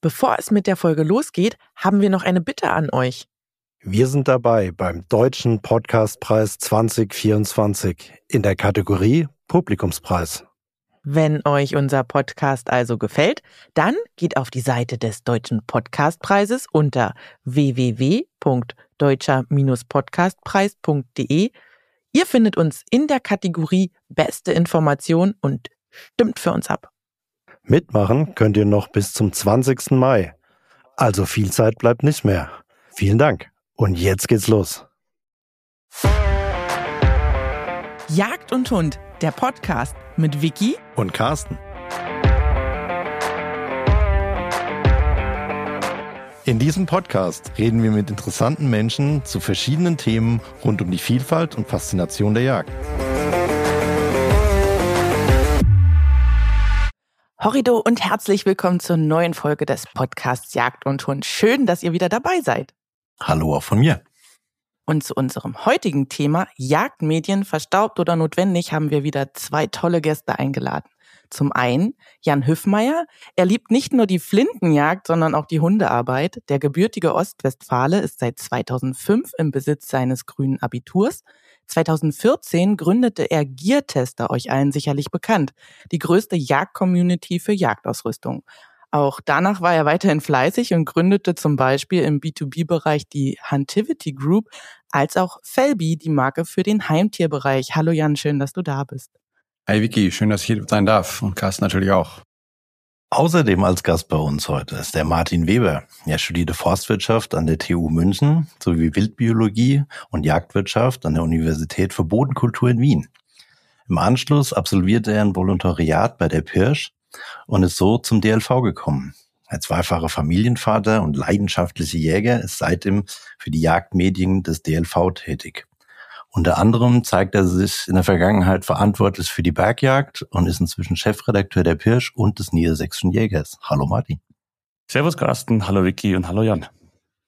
Bevor es mit der Folge losgeht, haben wir noch eine Bitte an euch. Wir sind dabei beim Deutschen Podcastpreis 2024 in der Kategorie Publikumspreis. Wenn euch unser Podcast also gefällt, dann geht auf die Seite des Deutschen Podcastpreises unter www.deutscher-podcastpreis.de. Ihr findet uns in der Kategorie Beste Information und stimmt für uns ab. Mitmachen könnt ihr noch bis zum 20. Mai. Also viel Zeit bleibt nicht mehr. Vielen Dank. Und jetzt geht's los. Jagd und Hund, der Podcast mit Vicky und Carsten. In diesem Podcast reden wir mit interessanten Menschen zu verschiedenen Themen rund um die Vielfalt und Faszination der Jagd. Horrido und herzlich willkommen zur neuen Folge des Podcasts Jagd und Hund. Schön, dass ihr wieder dabei seid. Hallo auch von mir. Und zu unserem heutigen Thema Jagdmedien verstaubt oder notwendig haben wir wieder zwei tolle Gäste eingeladen. Zum einen Jan Hüffmeier. Er liebt nicht nur die Flintenjagd, sondern auch die Hundearbeit. Der gebürtige Ostwestfale ist seit 2005 im Besitz seines grünen Abiturs 2014 gründete er Geartester, euch allen sicherlich bekannt, die größte Jagd-Community für Jagdausrüstung. Auch danach war er weiterhin fleißig und gründete zum Beispiel im B2B-Bereich die Huntivity Group, als auch Felby, die Marke für den Heimtierbereich. Hallo Jan, schön, dass du da bist. Hi Vicky, schön, dass ich hier sein darf und Carsten natürlich auch. Außerdem als Gast bei uns heute ist der Martin Weber. Er studierte Forstwirtschaft an der TU München sowie Wildbiologie und Jagdwirtschaft an der Universität für Bodenkultur in Wien. Im Anschluss absolvierte er ein Volontariat bei der Pirsch und ist so zum DLV gekommen. Als zweifacher Familienvater und leidenschaftlicher Jäger ist seitdem für die Jagdmedien des DLV tätig. Unter anderem zeigt er sich in der Vergangenheit verantwortlich für die Bergjagd und ist inzwischen Chefredakteur der Pirsch und des Niedersächsischen Jägers. Hallo Martin. Servus Carsten, hallo Vicky und hallo Jan.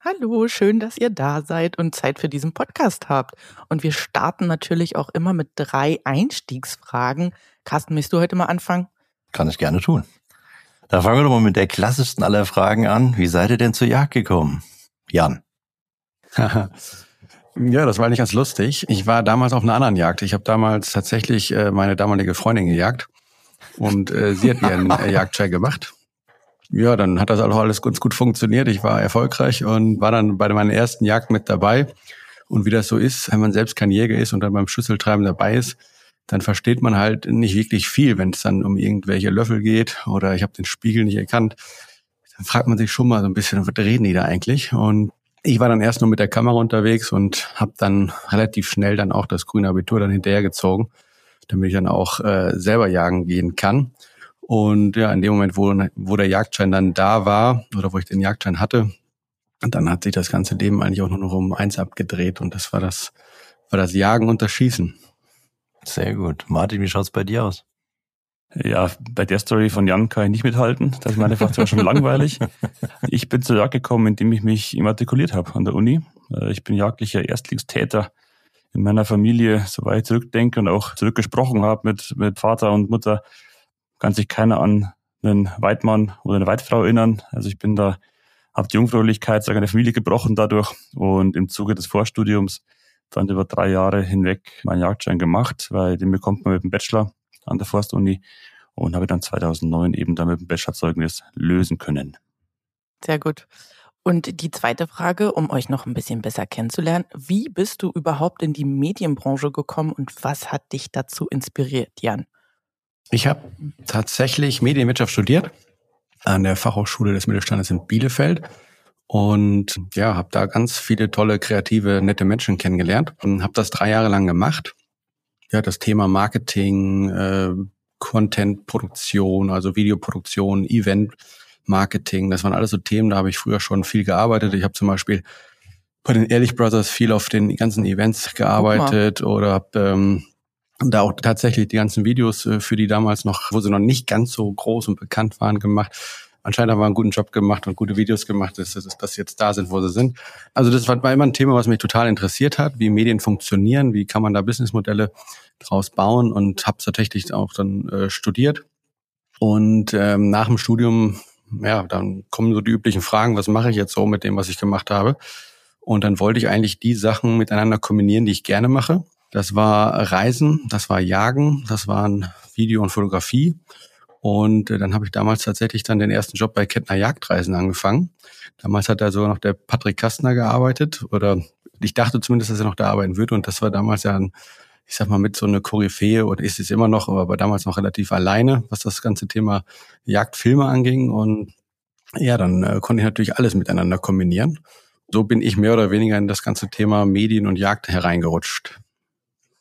Hallo, schön, dass ihr da seid und Zeit für diesen Podcast habt. Und wir starten natürlich auch immer mit drei Einstiegsfragen. Carsten, möchtest du heute mal anfangen? Kann ich gerne tun. Da fangen wir doch mal mit der klassischsten aller Fragen an. Wie seid ihr denn zur Jagd gekommen? Jan. Ja, das war eigentlich ganz lustig. Ich war damals auf einer anderen Jagd. Ich habe damals tatsächlich äh, meine damalige Freundin gejagt und äh, sie hat ihren äh, Jagdschein gemacht. Ja, dann hat das auch alles ganz gut funktioniert. Ich war erfolgreich und war dann bei meiner ersten Jagd mit dabei. Und wie das so ist, wenn man selbst kein Jäger ist und dann beim Schüsseltreiben dabei ist, dann versteht man halt nicht wirklich viel, wenn es dann um irgendwelche Löffel geht oder ich habe den Spiegel nicht erkannt. Dann fragt man sich schon mal so ein bisschen, was reden die da eigentlich? Und ich war dann erst nur mit der Kamera unterwegs und habe dann relativ schnell dann auch das grüne Abitur dann hinterhergezogen, damit ich dann auch äh, selber jagen gehen kann. Und ja, in dem Moment, wo, wo der Jagdschein dann da war oder wo ich den Jagdschein hatte, dann hat sich das ganze Leben eigentlich auch nur noch um eins abgedreht und das war das, war das Jagen und das Schießen. Sehr gut. Martin, wie schaut's bei dir aus? Ja, bei der Story von Jan kann ich nicht mithalten. Das ist meine Fraktion schon langweilig. Ich bin zur Jagd gekommen, indem ich mich immatrikuliert habe an der Uni. Äh, ich bin jagdlicher Erstlingstäter in meiner Familie, soweit ich zurückdenke und auch zurückgesprochen habe mit, mit Vater und Mutter, kann sich keiner an einen Weidmann oder eine Weidfrau erinnern. Also ich bin da, habe die Jungfräulichkeit seiner Familie gebrochen dadurch und im Zuge des Vorstudiums dann über drei Jahre hinweg meinen Jagdschein gemacht, weil den bekommt man mit dem Bachelor an der Forstuni und habe dann 2009 eben damit ein Bachelorzeugnis lösen können. Sehr gut. Und die zweite Frage, um euch noch ein bisschen besser kennenzulernen, wie bist du überhaupt in die Medienbranche gekommen und was hat dich dazu inspiriert, Jan? Ich habe tatsächlich Medienwirtschaft studiert an der Fachhochschule des Mittelstandes in Bielefeld und ja, habe da ganz viele tolle, kreative, nette Menschen kennengelernt und habe das drei Jahre lang gemacht ja, das Thema Marketing, äh, Content-Produktion, also Videoproduktion, Event-Marketing, das waren alles so Themen, da habe ich früher schon viel gearbeitet. Ich habe zum Beispiel bei den Ehrlich Brothers viel auf den ganzen Events gearbeitet oder habe ähm, da auch tatsächlich die ganzen Videos äh, für die damals noch, wo sie noch nicht ganz so groß und bekannt waren, gemacht anscheinend haben wir einen guten Job gemacht und gute Videos gemacht, dass, dass, dass jetzt da sind, wo sie sind. Also das war immer ein Thema, was mich total interessiert hat, wie Medien funktionieren, wie kann man da Businessmodelle draus bauen und habe tatsächlich auch dann äh, studiert. Und ähm, nach dem Studium ja, dann kommen so die üblichen Fragen, was mache ich jetzt so mit dem, was ich gemacht habe? Und dann wollte ich eigentlich die Sachen miteinander kombinieren, die ich gerne mache. Das war Reisen, das war Jagen, das waren Video und Fotografie. Und äh, dann habe ich damals tatsächlich dann den ersten Job bei Kettner Jagdreisen angefangen. Damals hat da sogar noch der Patrick Kastner gearbeitet oder ich dachte zumindest, dass er noch da arbeiten würde. Und das war damals ja ein, ich sag mal, mit so eine Koryphäe oder ist es immer noch, aber damals noch relativ alleine, was das ganze Thema Jagdfilme anging. Und ja, dann äh, konnte ich natürlich alles miteinander kombinieren. So bin ich mehr oder weniger in das ganze Thema Medien und Jagd hereingerutscht.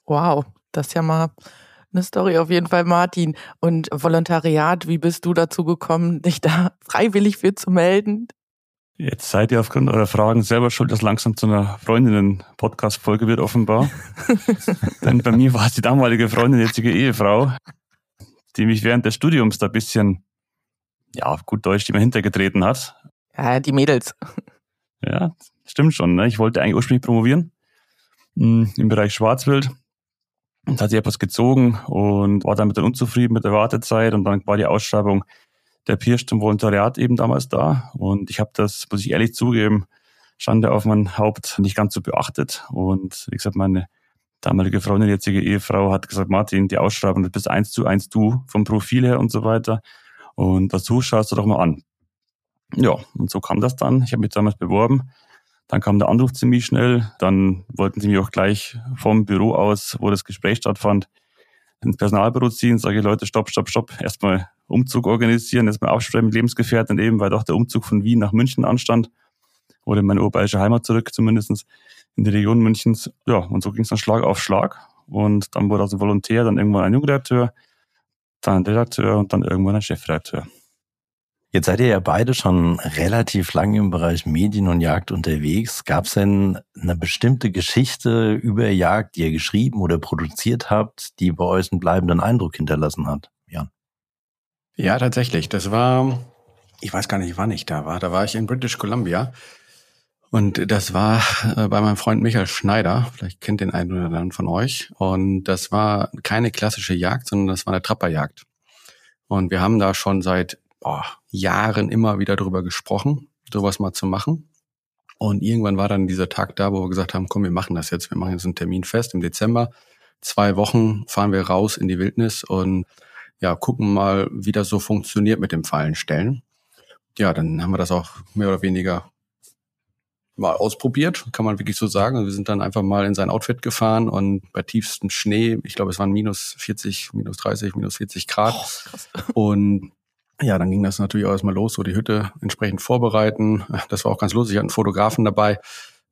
Wow, das ist ja mal eine Story auf jeden Fall, Martin. Und Volontariat, wie bist du dazu gekommen, dich da freiwillig für zu melden? Jetzt seid ihr aufgrund eurer Fragen selber schuld, dass langsam zu einer Freundinnen-Podcast-Folge wird, offenbar. Denn bei mir war es die damalige Freundin, jetzige Ehefrau, die mich während des Studiums da ein bisschen, ja, gut Deutsch, die mir hintergetreten hat. Ja, die Mädels. Ja, stimmt schon. Ne? Ich wollte eigentlich ursprünglich promovieren hm, im Bereich Schwarzwild. Und hat sich etwas gezogen und war damit dann unzufrieden mit der Wartezeit. Und dann war die Ausschreibung der Pirsch zum Volontariat eben damals da. Und ich habe das, muss ich ehrlich zugeben, Schande auf mein Haupt nicht ganz so beachtet. Und wie gesagt, meine damalige Freundin, jetzige Ehefrau, hat gesagt, Martin, die Ausschreibung, das bist eins zu eins du vom Profil her und so weiter. Und dazu schaust du doch mal an. Ja, und so kam das dann. Ich habe mich damals beworben. Dann kam der Anruf ziemlich schnell. Dann wollten sie mich auch gleich vom Büro aus, wo das Gespräch stattfand, ins Personalbüro ziehen. Sage ich, Leute, stopp, stopp, stopp. Erstmal Umzug organisieren, erstmal absprechen mit Lebensgefährten eben, weil doch der Umzug von Wien nach München anstand. Oder in meine urbanische Heimat zurück, zumindestens in die Region Münchens. Ja, und so ging es dann Schlag auf Schlag. Und dann wurde also Volontär, dann irgendwann ein Jungredakteur, dann ein Redakteur und dann irgendwann ein Chefredakteur. Jetzt seid ihr ja beide schon relativ lange im Bereich Medien und Jagd unterwegs. Gab es denn eine bestimmte Geschichte über Jagd, die ihr geschrieben oder produziert habt, die bei euch einen bleibenden Eindruck hinterlassen hat, Jan? Ja, tatsächlich. Das war, ich weiß gar nicht, wann ich da war. Da war ich in British Columbia. Und das war äh, bei meinem Freund Michael Schneider. Vielleicht kennt den einen oder anderen von euch. Und das war keine klassische Jagd, sondern das war eine Trapperjagd. Und wir haben da schon seit boah, Jahren immer wieder drüber gesprochen, sowas mal zu machen. Und irgendwann war dann dieser Tag da, wo wir gesagt haben, komm, wir machen das jetzt. Wir machen jetzt einen Termin fest im Dezember. Zwei Wochen fahren wir raus in die Wildnis und ja, gucken mal, wie das so funktioniert mit dem Fallenstellen. Ja, dann haben wir das auch mehr oder weniger mal ausprobiert, kann man wirklich so sagen. Wir sind dann einfach mal in sein Outfit gefahren und bei tiefstem Schnee, ich glaube, es waren minus 40, minus 30, minus 40 Grad. Oh, und ja, dann ging das natürlich auch erstmal los, so die Hütte entsprechend vorbereiten. Das war auch ganz lustig, ich hatte einen Fotografen dabei.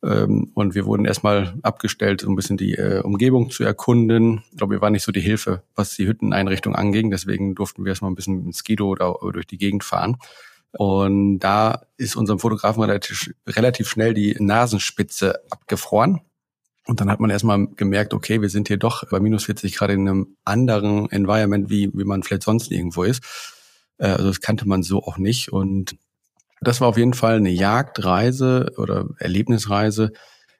Ähm, und wir wurden erstmal abgestellt, so ein bisschen die äh, Umgebung zu erkunden. Ich glaube, wir waren nicht so die Hilfe, was die Hütteneinrichtung anging. Deswegen durften wir erstmal ein bisschen mit Skido oder durch die Gegend fahren. Und da ist unserem Fotografen relativ, relativ schnell die Nasenspitze abgefroren. Und dann hat man erstmal gemerkt, okay, wir sind hier doch bei minus 40 Grad in einem anderen Environment, wie, wie man vielleicht sonst irgendwo ist. Äh, also das kannte man so auch nicht. Und das war auf jeden Fall eine Jagdreise oder Erlebnisreise,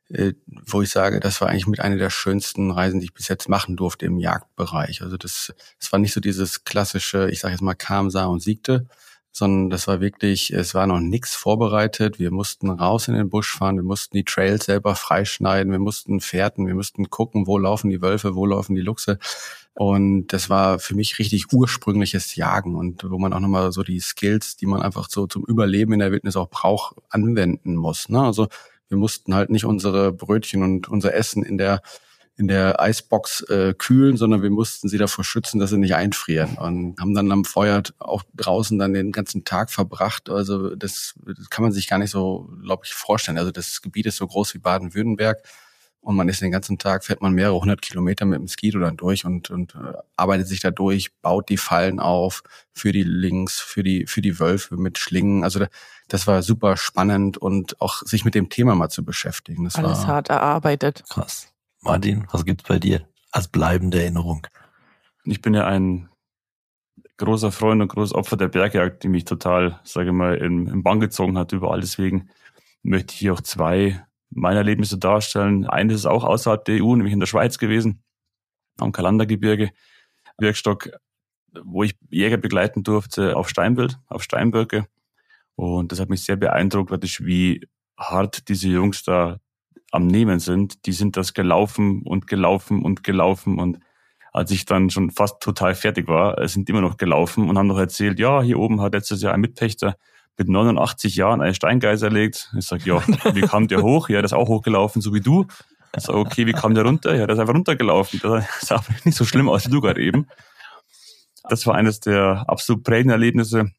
äh, wo ich sage, das war eigentlich mit einer der schönsten Reisen, die ich bis jetzt machen durfte im Jagdbereich. Also das, das war nicht so dieses klassische, ich sage jetzt mal kam, sah und siegte, sondern das war wirklich, es war noch nichts vorbereitet. Wir mussten raus in den Busch fahren, wir mussten die Trails selber freischneiden, wir mussten fährten, wir mussten gucken, wo laufen die Wölfe, wo laufen die Luchse. Und das war für mich richtig ursprüngliches Jagen und wo man auch nochmal so die Skills, die man einfach so zum Überleben in der Wildnis auch braucht, anwenden muss. Ne? Also wir mussten halt nicht unsere Brötchen und unser Essen in der in der Eisbox äh, kühlen, sondern wir mussten sie davor schützen, dass sie nicht einfrieren und haben dann am Feuer auch draußen dann den ganzen Tag verbracht. Also das, das kann man sich gar nicht so, glaube ich, vorstellen. Also das Gebiet ist so groß wie Baden-Württemberg und man ist den ganzen Tag, fährt man mehrere hundert Kilometer mit dem Skido dann durch und, und äh, arbeitet sich da durch, baut die Fallen auf für die Links, für die, für die Wölfe mit Schlingen. Also das war super spannend und auch sich mit dem Thema mal zu beschäftigen. Das Alles war, hart erarbeitet. Krass. Martin, was gibt's bei dir als bleibende Erinnerung? Ich bin ja ein großer Freund und großes Opfer der Bergjagd, die mich total, sage ich mal, im, im Bann gezogen hat überall. Deswegen möchte ich hier auch zwei meine Erlebnisse darstellen. Eines ist auch außerhalb der EU, nämlich in der Schweiz gewesen, am Kalandergebirge, Wirkstock, wo ich Jäger begleiten durfte auf Steinbild, auf Steinböcke. Und das hat mich sehr beeindruckt, wie hart diese Jungs da am Nehmen sind. Die sind das gelaufen und gelaufen und gelaufen und als ich dann schon fast total fertig war, sind immer noch gelaufen und haben noch erzählt, ja, hier oben hat letztes Jahr ein Mitpächter mit 89 Jahren eine Steingeise erlegt. Ich sag, ja, wie kam der hoch? Ja, der ist auch hochgelaufen, so wie du. Ich sag, okay, wie kam der runter? Ja, der ist einfach runtergelaufen. Das sah nicht so schlimm aus wie du gerade eben. Das war eines der absolut prägenden Erlebnisse.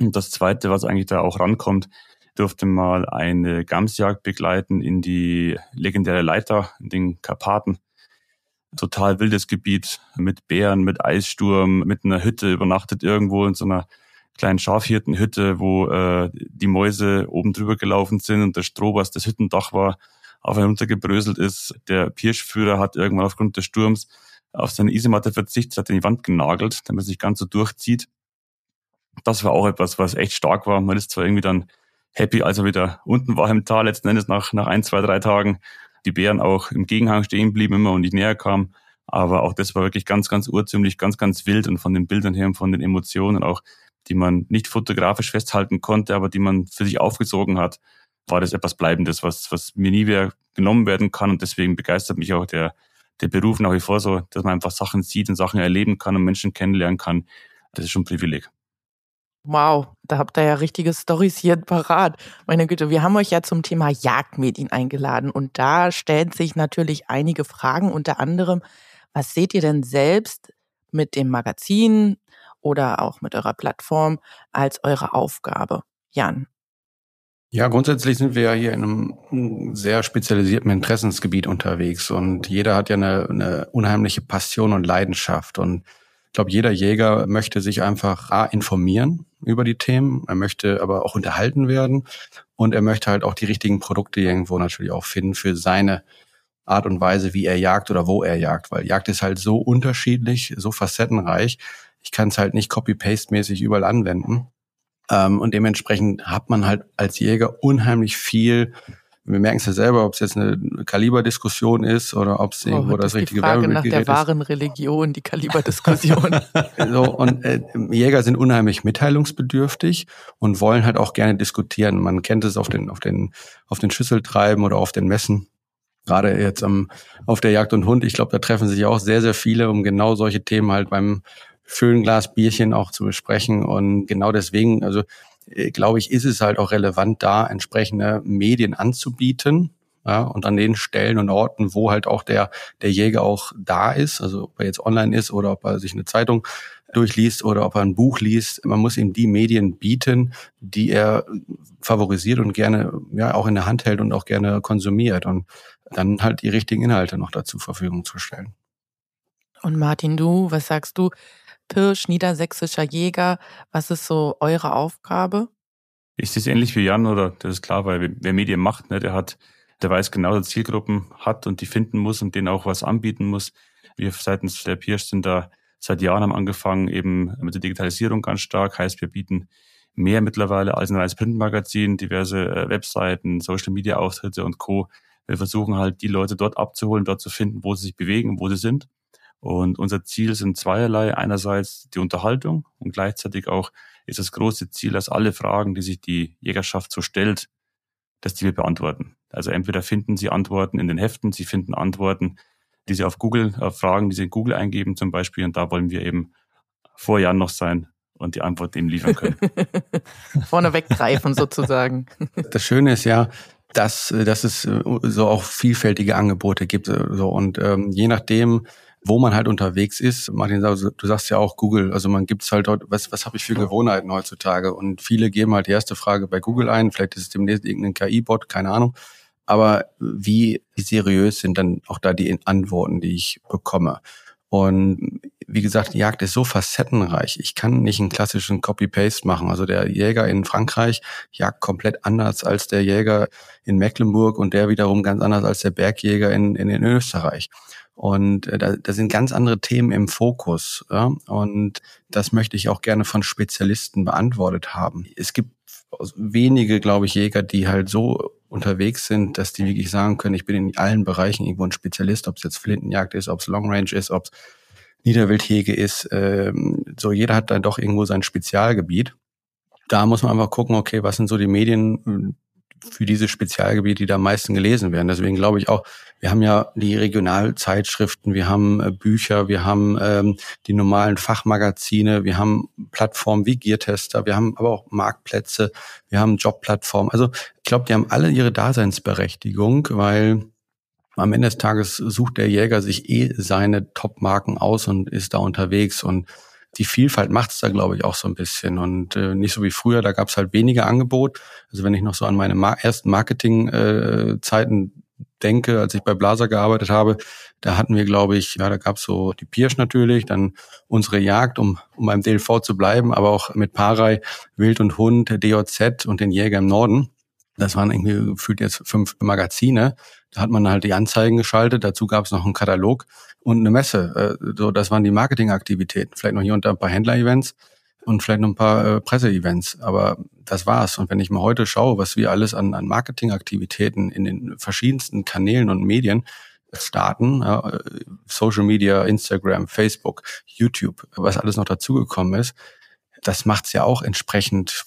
Und das zweite, was eigentlich da auch rankommt, durfte mal eine Gamsjagd begleiten in die legendäre Leiter in den Karpaten. Total wildes Gebiet mit Bären, mit Eissturm, mit einer Hütte übernachtet irgendwo in so einer kleinen Schafhirtenhütte, wo äh, die Mäuse oben drüber gelaufen sind und der Stroh, was das Hüttendach war, auf einen runtergebröselt ist. Der Pirschführer hat irgendwann aufgrund des Sturms auf seine Isematte verzichtet, hat in die Wand genagelt, damit es nicht ganz so durchzieht. Das war auch etwas, was echt stark war. Man ist zwar irgendwie dann happy, als er wieder unten war im Tal, letzten Endes nach, nach ein, zwei, drei Tagen. Die Bären auch im Gegenhang stehen blieben immer und nicht näher kamen. Aber auch das war wirklich ganz, ganz urziemlich, ganz, ganz wild und von den Bildern her und von den Emotionen auch die man nicht fotografisch festhalten konnte, aber die man für sich aufgezogen hat, war das etwas Bleibendes, was, was mir nie wieder genommen werden kann. Und deswegen begeistert mich auch der, der Beruf nach wie vor so, dass man einfach Sachen sieht und Sachen erleben kann und Menschen kennenlernen kann. Das ist schon ein Privileg. Wow, da habt ihr ja richtige Storys hier parat. Meine Güte, wir haben euch ja zum Thema Jagdmedien eingeladen und da stellen sich natürlich einige Fragen, unter anderem, was seht ihr denn selbst mit dem Magazin, oder auch mit eurer Plattform als eure Aufgabe. Jan. Ja, grundsätzlich sind wir ja hier in einem sehr spezialisierten Interessensgebiet unterwegs und jeder hat ja eine, eine unheimliche Passion und Leidenschaft und ich glaube, jeder Jäger möchte sich einfach A, informieren über die Themen, er möchte aber auch unterhalten werden und er möchte halt auch die richtigen Produkte irgendwo natürlich auch finden für seine Art und Weise, wie er jagt oder wo er jagt, weil Jagd ist halt so unterschiedlich, so facettenreich, ich kann es halt nicht copy-paste-mäßig überall anwenden. Ähm, und dementsprechend hat man halt als Jäger unheimlich viel wir merken es ja selber, ob es jetzt eine Kaliberdiskussion ist oder ob es oh, irgendwo das, das richtige die Frage nach der wahren Religion, die Kaliberdiskussion. so, und äh, Jäger sind unheimlich mitteilungsbedürftig und wollen halt auch gerne diskutieren. Man kennt es auf den, auf den, auf den Schüsseltreiben oder auf den Messen. Gerade jetzt am, auf der Jagd und Hund. Ich glaube, da treffen sich auch sehr, sehr viele, um genau solche Themen halt beim, Föhnglas Bierchen auch zu besprechen. Und genau deswegen, also äh, glaube ich, ist es halt auch relevant, da entsprechende Medien anzubieten. Ja, und an den Stellen und Orten, wo halt auch der, der Jäger auch da ist, also ob er jetzt online ist oder ob er sich eine Zeitung durchliest oder ob er ein Buch liest. Man muss ihm die Medien bieten, die er favorisiert und gerne ja auch in der Hand hält und auch gerne konsumiert und dann halt die richtigen Inhalte noch dazu Verfügung zu stellen. Und Martin, du, was sagst du? Pirsch, niedersächsischer Jäger. Was ist so eure Aufgabe? Ich sehe es ähnlich wie Jan, oder das ist klar, weil wer Medien macht, ne, der hat, der weiß genau, dass Zielgruppen hat und die finden muss und denen auch was anbieten muss. Wir seitens der Pirsch sind da seit Jahren haben angefangen, eben mit der Digitalisierung ganz stark. Heißt, wir bieten mehr mittlerweile als ein reines Printmagazin, diverse äh, Webseiten, Social Media Auftritte und Co. Wir versuchen halt, die Leute dort abzuholen, dort zu finden, wo sie sich bewegen, wo sie sind. Und unser Ziel sind zweierlei. Einerseits die Unterhaltung und gleichzeitig auch ist das große Ziel, dass alle Fragen, die sich die Jägerschaft so stellt, dass die wir beantworten. Also entweder finden Sie Antworten in den Heften, Sie finden Antworten, die Sie auf Google, auf Fragen, die Sie in Google eingeben zum Beispiel. Und da wollen wir eben vor Jahren noch sein und die Antwort eben liefern können. Vorne weggreifen sozusagen. Das Schöne ist ja, dass, dass es so auch vielfältige Angebote gibt. So, und ähm, je nachdem, wo man halt unterwegs ist. Martin, du sagst ja auch Google, also man gibt's halt dort, was, was habe ich für Gewohnheiten heutzutage? Und viele geben halt die erste Frage bei Google ein, vielleicht ist es demnächst irgendein KI-Bot, keine Ahnung. Aber wie seriös sind dann auch da die Antworten, die ich bekomme? Und wie gesagt, die Jagd ist so facettenreich. Ich kann nicht einen klassischen Copy-Paste machen. Also der Jäger in Frankreich jagt komplett anders als der Jäger in Mecklenburg und der wiederum ganz anders als der Bergjäger in, in, in Österreich. Und äh, da, da sind ganz andere Themen im Fokus. Ja? Und das möchte ich auch gerne von Spezialisten beantwortet haben. Es gibt wenige, glaube ich, Jäger, die halt so unterwegs sind, dass die wirklich sagen können, ich bin in allen Bereichen irgendwo ein Spezialist, ob es jetzt Flintenjagd ist, ob es Long Range ist, ob es Niederwildhege ist. Ähm, so jeder hat dann doch irgendwo sein Spezialgebiet. da muss man einfach gucken, okay, was sind so die Medien, für diese Spezialgebiete, die da am meisten gelesen werden. Deswegen glaube ich auch, wir haben ja die Regionalzeitschriften, wir haben äh, Bücher, wir haben ähm, die normalen Fachmagazine, wir haben Plattformen wie Geartester, wir haben aber auch Marktplätze, wir haben Jobplattformen. Also ich glaube, die haben alle ihre Daseinsberechtigung, weil am Ende des Tages sucht der Jäger sich eh seine Top-Marken aus und ist da unterwegs und die Vielfalt macht es da, glaube ich, auch so ein bisschen. Und äh, nicht so wie früher, da gab es halt weniger Angebot. Also wenn ich noch so an meine Mar ersten Marketing-Zeiten äh, denke, als ich bei Blaser gearbeitet habe, da hatten wir, glaube ich, ja, da gab es so die Pirsch natürlich, dann unsere Jagd, um, um beim DLV zu bleiben, aber auch mit Parei, Wild und Hund, DOZ und den Jäger im Norden. Das waren irgendwie gefühlt jetzt fünf Magazine. Da hat man halt die Anzeigen geschaltet. Dazu gab es noch einen Katalog und eine Messe. Äh, so, das waren die Marketingaktivitäten. Vielleicht noch hier und da ein paar Händler-Events und vielleicht noch ein paar äh, Presse-Events. Aber das war's. Und wenn ich mal heute schaue, was wir alles an, an Marketingaktivitäten in den verschiedensten Kanälen und Medien starten, äh, Social Media, Instagram, Facebook, YouTube, was alles noch dazugekommen ist, das macht's ja auch entsprechend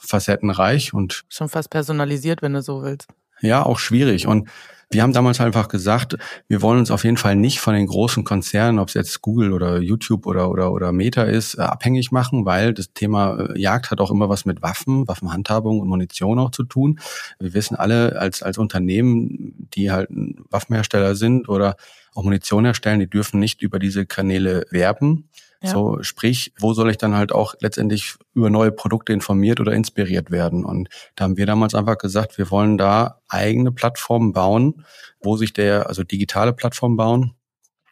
facettenreich und schon fast personalisiert, wenn du so willst. Ja, auch schwierig. Und wir haben damals einfach gesagt, wir wollen uns auf jeden Fall nicht von den großen Konzernen, ob es jetzt Google oder YouTube oder, oder, oder Meta ist, äh, abhängig machen, weil das Thema äh, Jagd hat auch immer was mit Waffen, Waffenhandhabung und Munition auch zu tun. Wir wissen alle als, als Unternehmen, die halt Waffenhersteller sind oder auch Munition herstellen, die dürfen nicht über diese Kanäle werben. Ja. So, sprich, wo soll ich dann halt auch letztendlich über neue Produkte informiert oder inspiriert werden? Und da haben wir damals einfach gesagt, wir wollen da eigene Plattformen bauen, wo sich der, also digitale Plattformen bauen,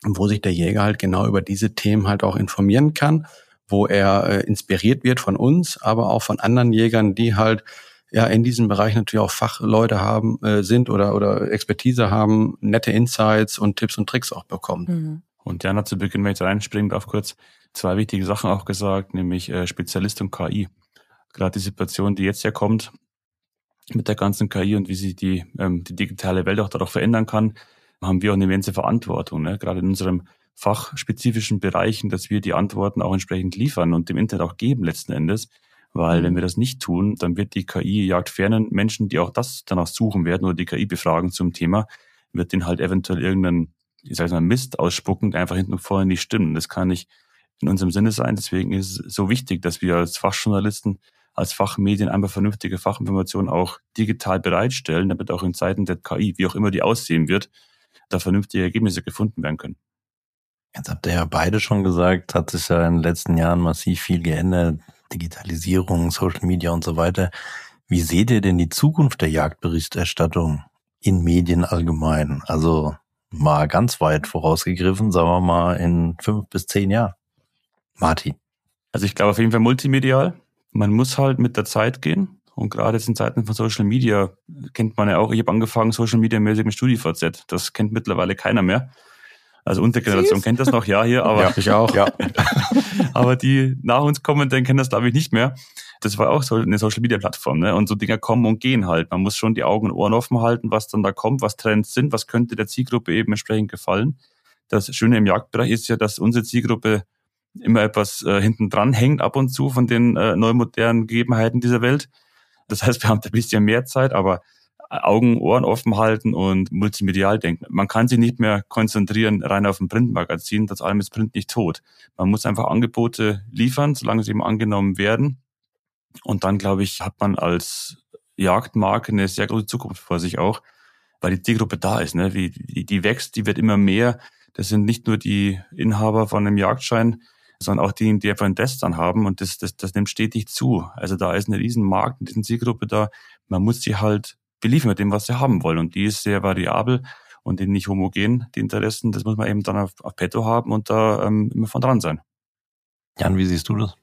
wo sich der Jäger halt genau über diese Themen halt auch informieren kann, wo er äh, inspiriert wird von uns, aber auch von anderen Jägern, die halt ja in diesem Bereich natürlich auch Fachleute haben äh, sind oder oder Expertise haben, nette Insights und Tipps und Tricks auch bekommen. Mhm. Und Jana zu Beginn, wenn ich reinspringen darf, kurz zwei wichtige Sachen auch gesagt, nämlich äh, Spezialist und KI. Gerade die Situation, die jetzt ja kommt mit der ganzen KI und wie sich die, ähm, die digitale Welt auch dadurch verändern kann, haben wir auch eine immense Verantwortung, ne? gerade in unserem fachspezifischen Bereichen, dass wir die Antworten auch entsprechend liefern und dem Internet auch geben letzten Endes. Weil wenn mhm. wir das nicht tun, dann wird die KI jagt fernen Menschen, die auch das danach suchen werden oder die KI befragen zum Thema, wird den halt eventuell irgendeinen ich sage mal, Mist ausspucken, einfach hinten und vorne nicht stimmt. Das kann nicht in unserem Sinne sein. Deswegen ist es so wichtig, dass wir als Fachjournalisten, als Fachmedien einfach vernünftige Fachinformationen auch digital bereitstellen, damit auch in Zeiten der KI, wie auch immer die aussehen wird, da vernünftige Ergebnisse gefunden werden können. Jetzt habt ihr ja beide schon gesagt, hat sich ja in den letzten Jahren massiv viel geändert. Digitalisierung, Social Media und so weiter. Wie seht ihr denn die Zukunft der Jagdberichterstattung in Medien allgemein? Also mal ganz weit vorausgegriffen, sagen wir mal in fünf bis zehn Jahren. Martin. Also ich glaube auf jeden Fall multimedial. Man muss halt mit der Zeit gehen. Und gerade jetzt in Zeiten von Social Media kennt man ja auch, ich habe angefangen Social Media mäßig mit StudiVZ. Das kennt mittlerweile keiner mehr. Also unsere Generation kennt das noch, ja, hier, aber. Ja, ich auch. Ja. aber die nach uns kommen, dann kennen das, glaube ich, nicht mehr. Das war auch so eine Social Media Plattform, ne? Und so Dinger kommen und gehen halt. Man muss schon die Augen und Ohren offen halten, was dann da kommt, was Trends sind, was könnte der Zielgruppe eben entsprechend gefallen. Das Schöne im Jagdbereich ist ja, dass unsere Zielgruppe immer etwas äh, hinten dran hängt ab und zu von den äh, neu modernen Gegebenheiten dieser Welt. Das heißt, wir haben da ein bisschen mehr Zeit, aber Augen, Ohren offen halten und multimedial denken. Man kann sich nicht mehr konzentrieren rein auf ein Printmagazin, das allem ist Print nicht tot. Man muss einfach Angebote liefern, solange sie eben angenommen werden. Und dann, glaube ich, hat man als Jagdmarke eine sehr große Zukunft vor sich auch, weil die Zielgruppe da ist. Ne? Wie, die, die wächst, die wird immer mehr. Das sind nicht nur die Inhaber von einem Jagdschein, sondern auch die, die einfach ein Test dann haben und das, das, das nimmt stetig zu. Also da ist eine riesen Markt, eine riesen Zielgruppe da. Man muss sie halt beliefern mit dem, was sie haben wollen und die ist sehr variabel und nicht homogen, die Interessen. Das muss man eben dann auf, auf Petto haben und da ähm, immer von dran sein. Jan, wie siehst du das?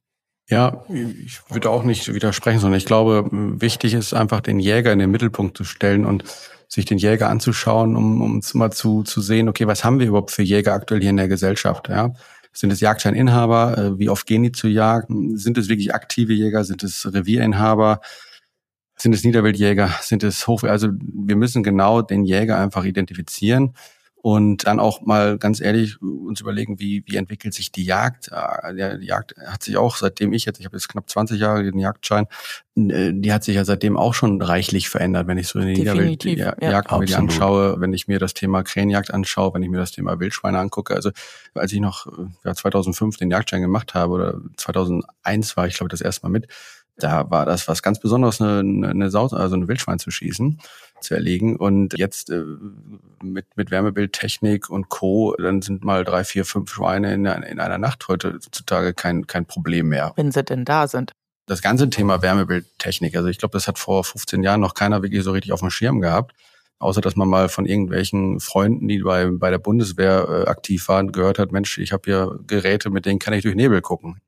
Ja, ich würde auch nicht widersprechen, sondern ich glaube, wichtig ist einfach den Jäger in den Mittelpunkt zu stellen und sich den Jäger anzuschauen, um, um mal zu, zu sehen, okay, was haben wir überhaupt für Jäger aktuell hier in der Gesellschaft? Ja? Sind es Jagdscheininhaber? Äh, wie oft gehen die zu Jagen? Sind es wirklich aktive Jäger? Sind es Revierinhaber? Sind es Niederwildjäger? Sind es Hof? Also wir müssen genau den Jäger einfach identifizieren und dann auch mal ganz ehrlich uns überlegen, wie, wie entwickelt sich die Jagd. Äh, die Jagd hat sich auch, seitdem ich jetzt, ich habe jetzt knapp 20 Jahre den Jagdschein, äh, die hat sich ja seitdem auch schon reichlich verändert, wenn ich so in die Niederwelt ja, Jagd mir die anschaue, wenn ich mir das Thema Krähenjagd anschaue, wenn ich mir das Thema Wildschweine angucke. Also als ich noch ja, 2005 den Jagdschein gemacht habe oder 2001 war ich glaube das erste Mal mit, da war das was ganz Besonderes, eine, eine Sau, also eine Wildschwein zu schießen, zu erlegen. Und jetzt äh, mit, mit Wärmebildtechnik und Co., dann sind mal drei, vier, fünf Schweine in, in einer Nacht heutzutage kein, kein Problem mehr. Wenn sie denn da sind. Das ganze Thema Wärmebildtechnik, also ich glaube, das hat vor 15 Jahren noch keiner wirklich so richtig auf dem Schirm gehabt. Außer dass man mal von irgendwelchen Freunden, die bei, bei der Bundeswehr äh, aktiv waren, gehört hat, Mensch, ich habe hier Geräte, mit denen kann ich durch Nebel gucken.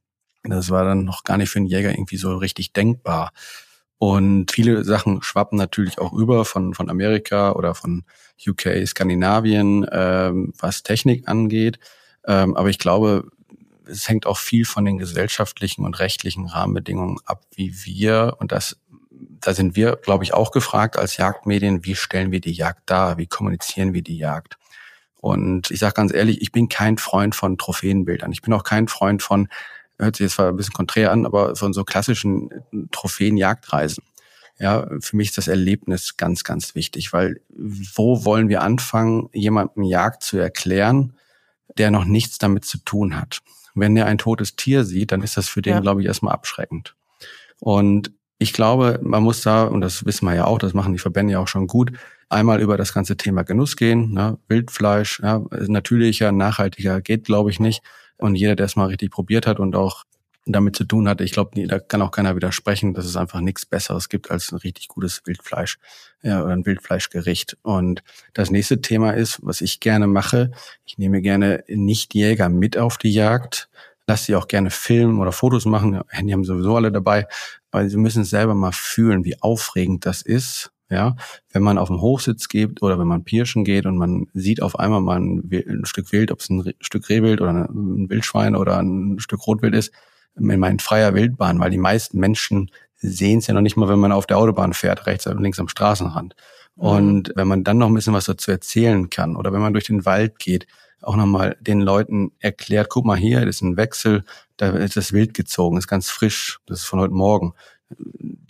Das war dann noch gar nicht für einen Jäger irgendwie so richtig denkbar. Und viele Sachen schwappen natürlich auch über von, von Amerika oder von UK, Skandinavien, ähm, was Technik angeht. Ähm, aber ich glaube, es hängt auch viel von den gesellschaftlichen und rechtlichen Rahmenbedingungen ab, wie wir, und das, da sind wir, glaube ich, auch gefragt als Jagdmedien, wie stellen wir die Jagd dar, wie kommunizieren wir die Jagd. Und ich sage ganz ehrlich, ich bin kein Freund von Trophäenbildern. Ich bin auch kein Freund von hört sich jetzt zwar ein bisschen konträr an, aber von so klassischen Trophäen-Jagdreisen. Ja, für mich ist das Erlebnis ganz, ganz wichtig, weil wo wollen wir anfangen, jemandem Jagd zu erklären, der noch nichts damit zu tun hat? Wenn er ein totes Tier sieht, dann ist das für den, ja. glaube ich, erstmal abschreckend. Und ich glaube, man muss da, und das wissen wir ja auch, das machen die Verbände ja auch schon gut, einmal über das ganze Thema Genuss gehen. Ne? Wildfleisch, ja, natürlicher, nachhaltiger geht, glaube ich, nicht. Und jeder, der es mal richtig probiert hat und auch damit zu tun hatte, ich glaube, da kann auch keiner widersprechen, dass es einfach nichts Besseres gibt als ein richtig gutes Wildfleisch ja, oder ein Wildfleischgericht. Und das nächste Thema ist, was ich gerne mache, ich nehme gerne Nichtjäger mit auf die Jagd, lasse sie auch gerne filmen oder Fotos machen. Handy haben sowieso alle dabei, weil sie müssen selber mal fühlen, wie aufregend das ist, ja, wenn man auf dem Hochsitz geht oder wenn man pirschen geht und man sieht auf einmal mal ein, ein Stück Wild, ob es ein Stück Rehwild oder ein Wildschwein oder ein Stück Rotwild ist, in meinen freier Wildbahn, weil die meisten Menschen sehen es ja noch nicht mal, wenn man auf der Autobahn fährt, rechts und links am Straßenrand. Mhm. Und wenn man dann noch ein bisschen was dazu erzählen kann oder wenn man durch den Wald geht, auch nochmal den Leuten erklärt, guck mal hier, das ist ein Wechsel, da ist das Wild gezogen, ist ganz frisch, das ist von heute Morgen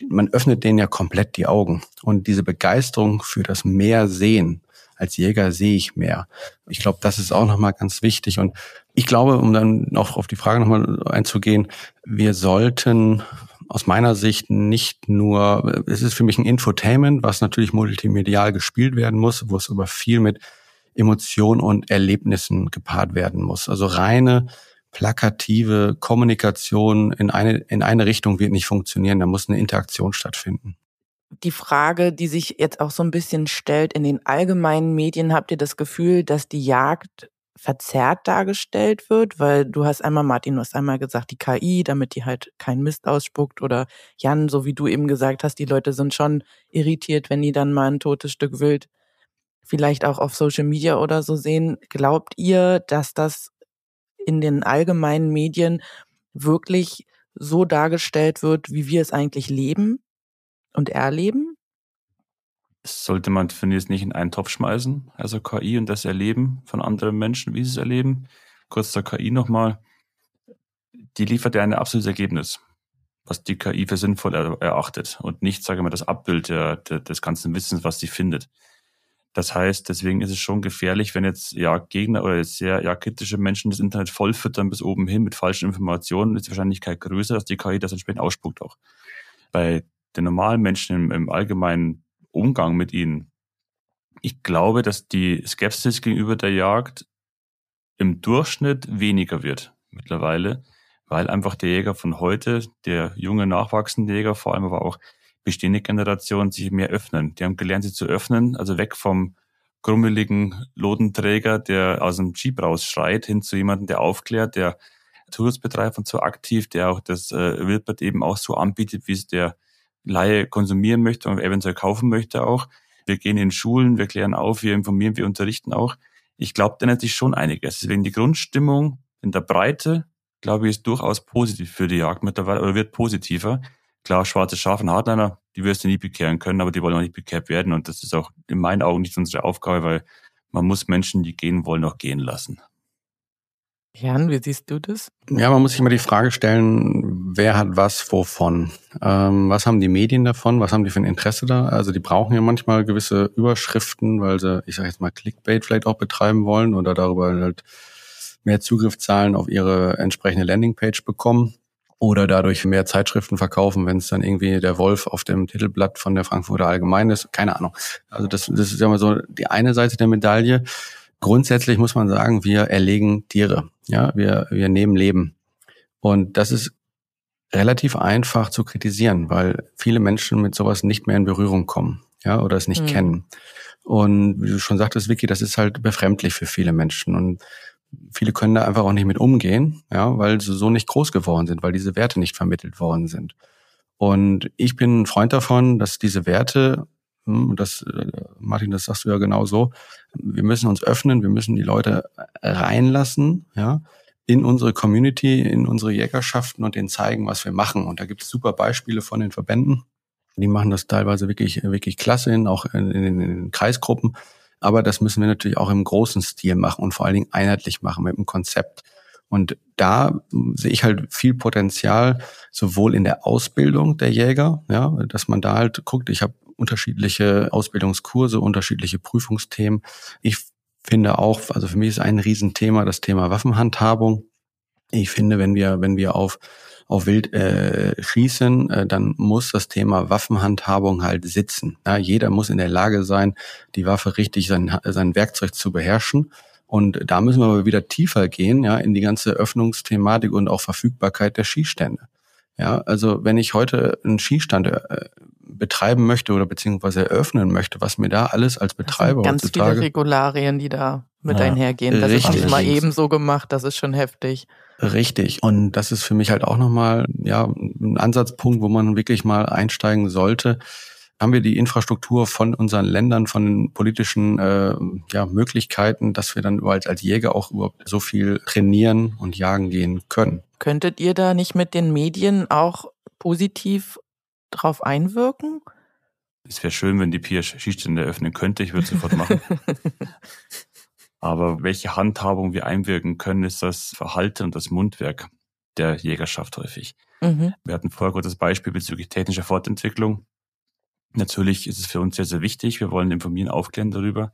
man öffnet denen ja komplett die Augen. Und diese Begeisterung für das Meer sehen, als Jäger sehe ich mehr. Ich glaube, das ist auch nochmal ganz wichtig. Und ich glaube, um dann noch auf die Frage nochmal einzugehen, wir sollten aus meiner Sicht nicht nur, es ist für mich ein Infotainment, was natürlich multimedial gespielt werden muss, wo es aber viel mit Emotionen und Erlebnissen gepaart werden muss. Also reine plakative Kommunikation in eine, in eine Richtung wird nicht funktionieren. Da muss eine Interaktion stattfinden. Die Frage, die sich jetzt auch so ein bisschen stellt, in den allgemeinen Medien habt ihr das Gefühl, dass die Jagd verzerrt dargestellt wird, weil du hast einmal, Martin, du hast einmal gesagt, die KI, damit die halt keinen Mist ausspuckt oder Jan, so wie du eben gesagt hast, die Leute sind schon irritiert, wenn die dann mal ein totes Stück Wild vielleicht auch auf Social Media oder so sehen. Glaubt ihr, dass das in den allgemeinen Medien wirklich so dargestellt wird, wie wir es eigentlich leben und erleben? Sollte man, finde ich, nicht in einen Topf schmeißen, also KI und das Erleben von anderen Menschen, wie sie es erleben. Kurz zur KI nochmal. Die liefert ja ein absolutes Ergebnis, was die KI für sinnvoll erachtet und nicht, sage ich mal, das Abbild der, der, des ganzen Wissens, was sie findet. Das heißt, deswegen ist es schon gefährlich, wenn jetzt ja Gegner oder sehr ja kritische Menschen das Internet vollfüttern bis oben hin mit falschen Informationen, ist die Wahrscheinlichkeit größer, dass die KI das entsprechend ausspuckt auch. Bei den normalen Menschen im, im allgemeinen Umgang mit ihnen, ich glaube, dass die Skepsis gegenüber der Jagd im Durchschnitt weniger wird mittlerweile, weil einfach der Jäger von heute, der junge nachwachsende Jäger vor allem aber auch bestehende Generationen sich mehr öffnen. Die haben gelernt, sie zu öffnen, also weg vom grummeligen Lodenträger, der aus dem Jeep rausschreit, hin zu jemandem, der aufklärt, der Tools betreibt und so aktiv, der auch das äh, Wildbad eben auch so anbietet, wie es der Laie konsumieren möchte und eventuell kaufen möchte auch. Wir gehen in Schulen, wir klären auf, wir informieren, wir unterrichten auch. Ich glaube, da nennt sich schon einiges. Deswegen die Grundstimmung in der Breite, glaube ich, ist durchaus positiv für die Jagd mittlerweile oder wird positiver. Klar, schwarze Schafe und Hardliner, die wirst du nie bekehren können, aber die wollen auch nicht bekehrt werden. Und das ist auch in meinen Augen nicht unsere Aufgabe, weil man muss Menschen, die gehen wollen, auch gehen lassen. Jan, wie siehst du das? Ja, man muss sich immer die Frage stellen, wer hat was wovon? Ähm, was haben die Medien davon? Was haben die für ein Interesse da? Also die brauchen ja manchmal gewisse Überschriften, weil sie, ich sage jetzt mal, Clickbait vielleicht auch betreiben wollen oder darüber halt mehr Zugriffszahlen auf ihre entsprechende Landingpage bekommen oder dadurch mehr Zeitschriften verkaufen, wenn es dann irgendwie der Wolf auf dem Titelblatt von der Frankfurter Allgemeine ist. Keine Ahnung. Also das, das ist ja mal so die eine Seite der Medaille. Grundsätzlich muss man sagen, wir erlegen Tiere. Ja, wir, wir nehmen Leben. Und das ist relativ einfach zu kritisieren, weil viele Menschen mit sowas nicht mehr in Berührung kommen, ja, oder es nicht mhm. kennen. Und wie du schon sagtest, Vicky, das ist halt befremdlich für viele Menschen. Und viele können da einfach auch nicht mit umgehen, ja, weil sie so nicht groß geworden sind, weil diese Werte nicht vermittelt worden sind. Und ich bin ein Freund davon, dass diese Werte, hm, das, äh, Martin, das sagst du ja genau so, wir müssen uns öffnen, wir müssen die Leute reinlassen, ja, in unsere Community, in unsere Jägerschaften und denen zeigen, was wir machen. Und da gibt es super Beispiele von den Verbänden. Die machen das teilweise wirklich, wirklich klasse, in, auch in, in, in den Kreisgruppen. Aber das müssen wir natürlich auch im großen Stil machen und vor allen Dingen einheitlich machen mit dem Konzept. Und da sehe ich halt viel Potenzial, sowohl in der Ausbildung der Jäger, ja, dass man da halt guckt, ich habe unterschiedliche Ausbildungskurse, unterschiedliche Prüfungsthemen. Ich finde auch, also für mich ist ein Riesenthema das Thema Waffenhandhabung. Ich finde, wenn wir, wenn wir auf auf Wild äh, schießen, äh, dann muss das Thema Waffenhandhabung halt sitzen. Ja, jeder muss in der Lage sein, die Waffe richtig, sein, sein Werkzeug zu beherrschen. Und da müssen wir aber wieder tiefer gehen, ja, in die ganze Öffnungsthematik und auch Verfügbarkeit der Schießstände. Ja, also wenn ich heute einen Schießstand äh, betreiben möchte oder beziehungsweise eröffnen möchte, was mir da alles als Betreiber das sind ganz viele Regularien, die da mit ja, einhergehen. Das richtig. ist nicht mal eben so gemacht, das ist schon heftig. Richtig. Und das ist für mich halt auch nochmal ja, ein Ansatzpunkt, wo man wirklich mal einsteigen sollte. Haben wir die Infrastruktur von unseren Ländern, von den politischen äh, ja, Möglichkeiten, dass wir dann als, als Jäger auch überhaupt so viel trainieren und jagen gehen können? Könntet ihr da nicht mit den Medien auch positiv drauf einwirken? Es wäre schön, wenn die Pia Schießstände eröffnen könnte. Ich würde es sofort machen. Aber welche Handhabung wir einwirken können, ist das Verhalten und das Mundwerk der Jägerschaft häufig. Mhm. Wir hatten vorher kurz das Beispiel bezüglich technischer Fortentwicklung. Natürlich ist es für uns sehr, sehr wichtig. Wir wollen informieren, aufklären darüber.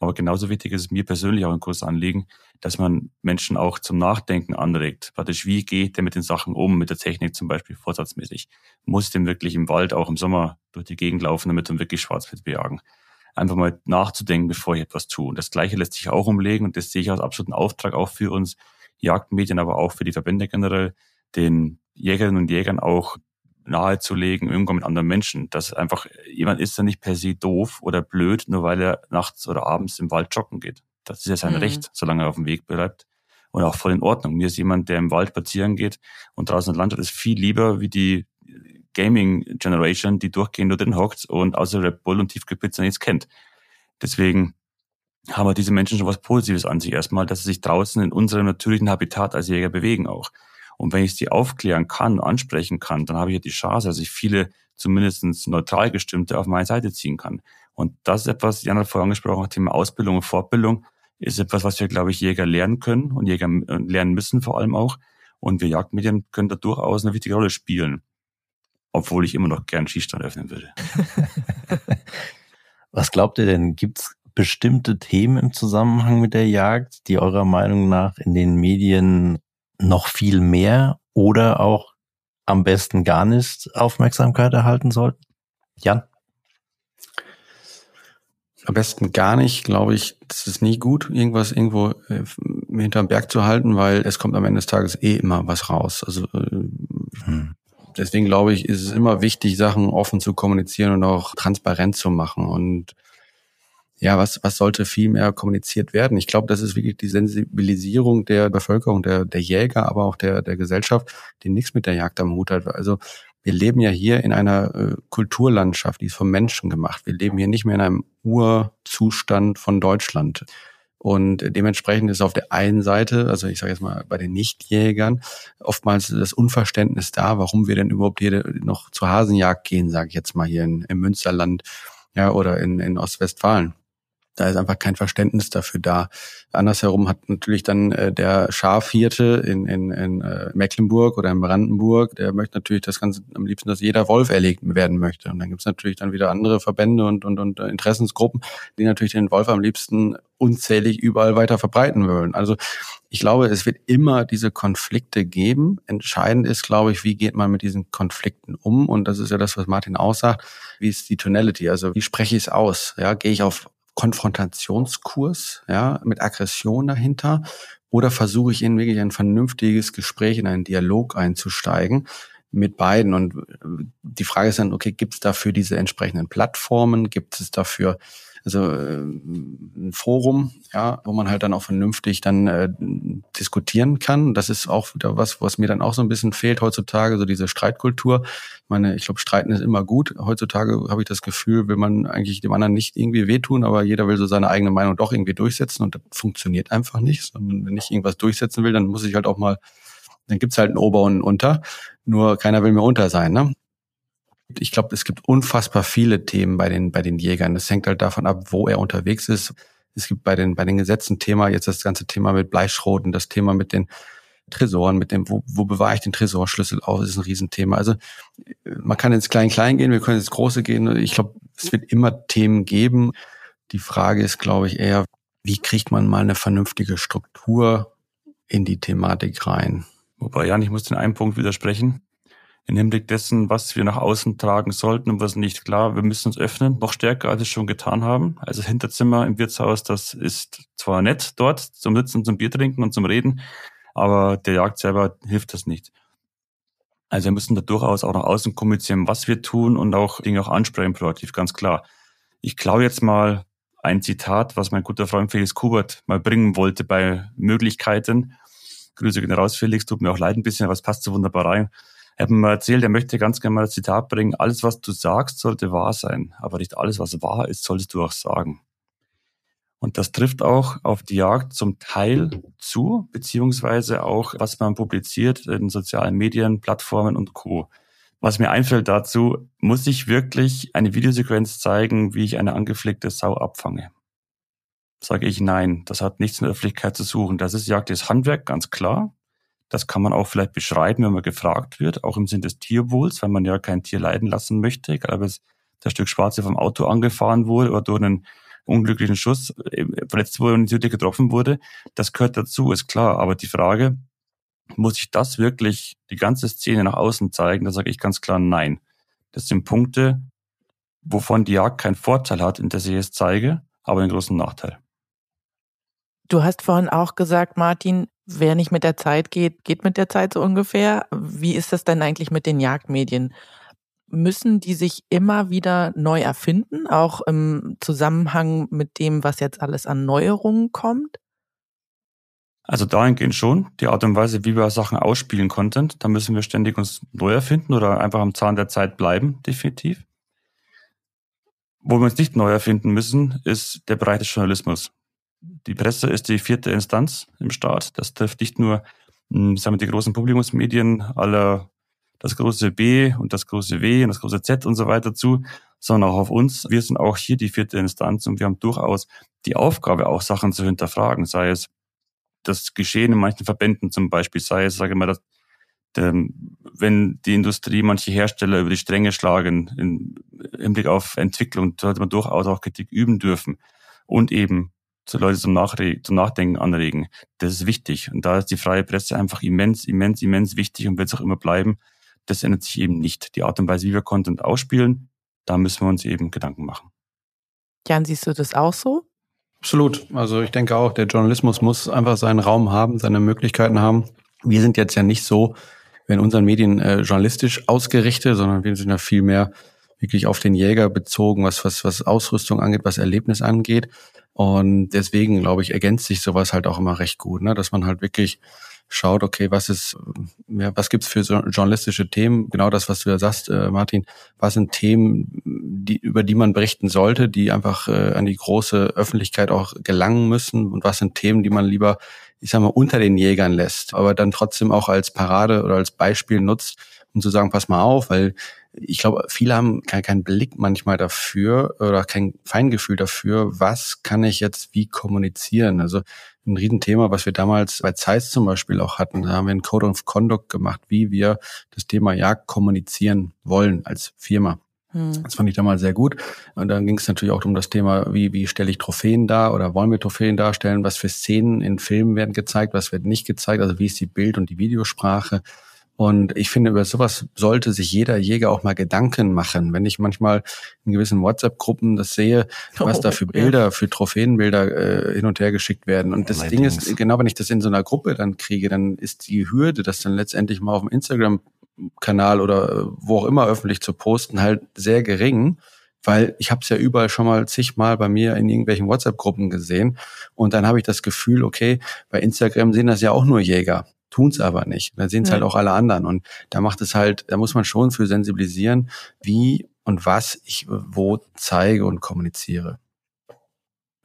Aber genauso wichtig ist es mir persönlich auch ein großes Anliegen, dass man Menschen auch zum Nachdenken anregt. Praktisch, wie geht der mit den Sachen um, mit der Technik zum Beispiel vorsatzmäßig? Muss denn wirklich im Wald auch im Sommer durch die Gegend laufen, damit wir wirklich Schwarzwild bejagen? Einfach mal nachzudenken, bevor ich etwas tue. Und das Gleiche lässt sich auch umlegen und das sehe ich als absoluten Auftrag auch für uns Jagdmedien, aber auch für die Verbände generell, den Jägerinnen und Jägern auch nahezulegen, irgendwann mit anderen Menschen. Dass einfach jemand ist, der nicht per se doof oder blöd, nur weil er nachts oder abends im Wald joggen geht. Das ist ja sein mhm. Recht, solange er auf dem Weg bleibt. Und auch voll in Ordnung. Mir ist jemand, der im Wald spazieren geht und draußen Landschaft ist viel lieber wie die Gaming Generation, die durchgehend nur drin hockt und außer Red Bull und Tiefkühlpizza nichts kennt. Deswegen haben diese Menschen schon was Positives an sich erstmal, dass sie sich draußen in unserem natürlichen Habitat als Jäger bewegen auch. Und wenn ich sie aufklären kann, ansprechen kann, dann habe ich ja die Chance, dass ich viele zumindest neutral gestimmte auf meine Seite ziehen kann. Und das ist etwas, Jan hat vorher angesprochen, Thema Ausbildung und Fortbildung, ist etwas, was wir, glaube ich, Jäger lernen können und Jäger äh, lernen müssen vor allem auch. Und wir Jagdmedien können da durchaus eine wichtige Rolle spielen. Obwohl ich immer noch gern Schießstand öffnen würde. was glaubt ihr denn? Gibt's bestimmte Themen im Zusammenhang mit der Jagd, die eurer Meinung nach in den Medien noch viel mehr oder auch am besten gar nicht Aufmerksamkeit erhalten sollten? Jan? Am besten gar nicht, glaube ich, das ist nie gut, irgendwas irgendwo äh, hinterm Berg zu halten, weil es kommt am Ende des Tages eh immer was raus. Also äh, hm. Deswegen glaube ich, ist es immer wichtig, Sachen offen zu kommunizieren und auch transparent zu machen. Und ja, was, was sollte viel mehr kommuniziert werden? Ich glaube, das ist wirklich die Sensibilisierung der Bevölkerung, der, der Jäger, aber auch der, der Gesellschaft, die nichts mit der Jagd am Hut hat. Also wir leben ja hier in einer äh, Kulturlandschaft, die ist vom Menschen gemacht. Wir leben hier nicht mehr in einem Urzustand von Deutschland. Und dementsprechend ist auf der einen Seite, also ich sage jetzt mal bei den Nichtjägern, oftmals das Unverständnis da, warum wir denn überhaupt hier noch zur Hasenjagd gehen, sage ich jetzt mal hier in, im Münsterland ja, oder in, in Ostwestfalen. Da ist einfach kein Verständnis dafür da. Andersherum hat natürlich dann äh, der Schafhirte in, in, in äh, Mecklenburg oder in Brandenburg, der möchte natürlich das Ganze am liebsten, dass jeder Wolf erlegt werden möchte. Und dann gibt's natürlich dann wieder andere Verbände und, und, und Interessensgruppen, die natürlich den Wolf am liebsten unzählig überall weiter verbreiten wollen. Also ich glaube, es wird immer diese Konflikte geben. Entscheidend ist, glaube ich, wie geht man mit diesen Konflikten um? Und das ist ja das, was Martin aussagt. Wie ist die Tonality? Also wie spreche ich es aus? Ja, gehe ich auf Konfrontationskurs, ja, mit Aggression dahinter? Oder versuche ich in wirklich ein vernünftiges Gespräch, in einen Dialog einzusteigen mit beiden? Und äh, die Frage ist dann, okay, gibt es dafür diese entsprechenden Plattformen? Gibt es dafür also äh, ein Forum, ja, wo man halt dann auch vernünftig dann äh, diskutieren kann. Das ist auch wieder was, was mir dann auch so ein bisschen fehlt heutzutage, so diese Streitkultur. Ich meine, ich glaube, Streiten ist immer gut. Heutzutage habe ich das Gefühl, will man eigentlich dem anderen nicht irgendwie wehtun, aber jeder will so seine eigene Meinung doch irgendwie durchsetzen und das funktioniert einfach nicht. Sondern wenn ich irgendwas durchsetzen will, dann muss ich halt auch mal, dann gibt's halt ein Ober und ein Unter. Nur keiner will mir unter sein, ne? Ich glaube, es gibt unfassbar viele Themen bei den, bei den Jägern. Das hängt halt davon ab, wo er unterwegs ist. Es gibt bei den, bei den Gesetzen Thema, jetzt das ganze Thema mit Bleischroten, das Thema mit den Tresoren, mit dem, wo, wo bewahre ich den Tresorschlüssel aus, ist ein Riesenthema. Also man kann ins Klein-Klein gehen, wir können ins Große gehen. Ich glaube, es wird immer Themen geben. Die Frage ist, glaube ich, eher, wie kriegt man mal eine vernünftige Struktur in die Thematik rein? Wobei, Jan, ich muss den einen Punkt widersprechen im Hinblick dessen, was wir nach außen tragen sollten und was nicht. Klar, wir müssen uns öffnen, noch stärker, als wir schon getan haben. Also das Hinterzimmer im Wirtshaus, das ist zwar nett dort zum Sitzen, zum Bier trinken und zum Reden, aber der Jagd selber hilft das nicht. Also wir müssen da durchaus auch nach außen kommunizieren, was wir tun und auch Dinge auch ansprechen proaktiv, ganz klar. Ich klaue jetzt mal ein Zitat, was mein guter Freund Felix Kubert mal bringen wollte bei Möglichkeiten. Grüße gehen raus, Felix, tut mir auch leid ein bisschen, aber es passt so wunderbar rein. Er hat mir erzählt, er möchte ganz gerne mal das Zitat bringen, alles, was du sagst, sollte wahr sein, aber nicht alles, was wahr ist, solltest du auch sagen. Und das trifft auch auf die Jagd zum Teil zu, beziehungsweise auch, was man publiziert in sozialen Medien, Plattformen und Co. Was mir einfällt dazu, muss ich wirklich eine Videosequenz zeigen, wie ich eine angeflickte Sau abfange? Sage ich nein, das hat nichts in der Öffentlichkeit zu suchen. Das ist Jagd des Handwerk, ganz klar. Das kann man auch vielleicht beschreiben, wenn man gefragt wird, auch im Sinn des Tierwohls, weil man ja kein Tier leiden lassen möchte, egal ob es das Stück Schwarze vom Auto angefahren wurde oder durch einen unglücklichen Schuss äh, verletzt wurde und natürlich getroffen wurde. Das gehört dazu, ist klar. Aber die Frage, muss ich das wirklich die ganze Szene nach außen zeigen? Da sage ich ganz klar nein. Das sind Punkte, wovon die Jagd keinen Vorteil hat, in der ich es zeige, aber einen großen Nachteil. Du hast vorhin auch gesagt, Martin, wer nicht mit der Zeit geht, geht mit der Zeit so ungefähr. Wie ist das denn eigentlich mit den Jagdmedien? Müssen die sich immer wieder neu erfinden, auch im Zusammenhang mit dem, was jetzt alles an Neuerungen kommt? Also dahingehend schon. Die Art und Weise, wie wir Sachen ausspielen konnten, da müssen wir ständig uns neu erfinden oder einfach am Zahn der Zeit bleiben, definitiv. Wo wir uns nicht neu erfinden müssen, ist der Bereich des Journalismus. Die Presse ist die vierte Instanz im Staat. Das trifft nicht nur hm, sagen wir, die großen Publikumsmedien aller das große B und das große W und das große Z und so weiter zu, sondern auch auf uns. Wir sind auch hier die vierte Instanz und wir haben durchaus die Aufgabe, auch Sachen zu hinterfragen, sei es das Geschehen in manchen Verbänden zum Beispiel, sei es, sage ich mal, dass, wenn die Industrie manche Hersteller über die Stränge schlagen im Hinblick auf Entwicklung, sollte man durchaus auch Kritik üben dürfen und eben Leute zum, Nachre zum Nachdenken anregen. Das ist wichtig. Und da ist die freie Presse einfach immens, immens, immens wichtig und wird es auch immer bleiben. Das ändert sich eben nicht. Die Art und Weise, wie wir Content ausspielen, da müssen wir uns eben Gedanken machen. Jan, siehst du das auch so? Absolut. Also ich denke auch, der Journalismus muss einfach seinen Raum haben, seine Möglichkeiten haben. Wir sind jetzt ja nicht so in unseren Medien äh, journalistisch ausgerichtet, sondern wir sind ja viel mehr wirklich auf den Jäger bezogen, was, was, was Ausrüstung angeht, was Erlebnis angeht. Und deswegen, glaube ich, ergänzt sich sowas halt auch immer recht gut, ne? dass man halt wirklich schaut, okay, was ist, ja, was gibt's für journalistische Themen? Genau das, was du ja sagst, äh, Martin. Was sind Themen, die, über die man berichten sollte, die einfach äh, an die große Öffentlichkeit auch gelangen müssen? Und was sind Themen, die man lieber, ich sag mal, unter den Jägern lässt, aber dann trotzdem auch als Parade oder als Beispiel nutzt, um zu sagen, pass mal auf, weil ich glaube, viele haben keinen kein Blick manchmal dafür oder kein Feingefühl dafür, was kann ich jetzt wie kommunizieren. Also ein Riesenthema, was wir damals bei Zeiss zum Beispiel auch hatten. Da haben wir einen Code of Conduct gemacht, wie wir das Thema Jagd kommunizieren wollen als Firma. Hm. Das fand ich damals sehr gut. Und dann ging es natürlich auch um das Thema, wie, wie stelle ich Trophäen dar oder wollen wir Trophäen darstellen? Was für Szenen in Filmen werden gezeigt? Was wird nicht gezeigt? Also wie ist die Bild- und die Videosprache? Und ich finde, über sowas sollte sich jeder Jäger auch mal Gedanken machen. Wenn ich manchmal in gewissen WhatsApp-Gruppen das sehe, was oh, da für Bilder, ja. für Trophäenbilder äh, hin und her geschickt werden. Und das Ding ist, genau wenn ich das in so einer Gruppe dann kriege, dann ist die Hürde, das dann letztendlich mal auf dem Instagram-Kanal oder äh, wo auch immer öffentlich zu posten, halt sehr gering weil ich habe es ja überall schon mal zigmal bei mir in irgendwelchen WhatsApp-Gruppen gesehen und dann habe ich das Gefühl, okay, bei Instagram sehen das ja auch nur Jäger tun es aber nicht. Da sehen es halt auch alle anderen. Und da macht es halt, da muss man schon für sensibilisieren, wie und was ich wo zeige und kommuniziere.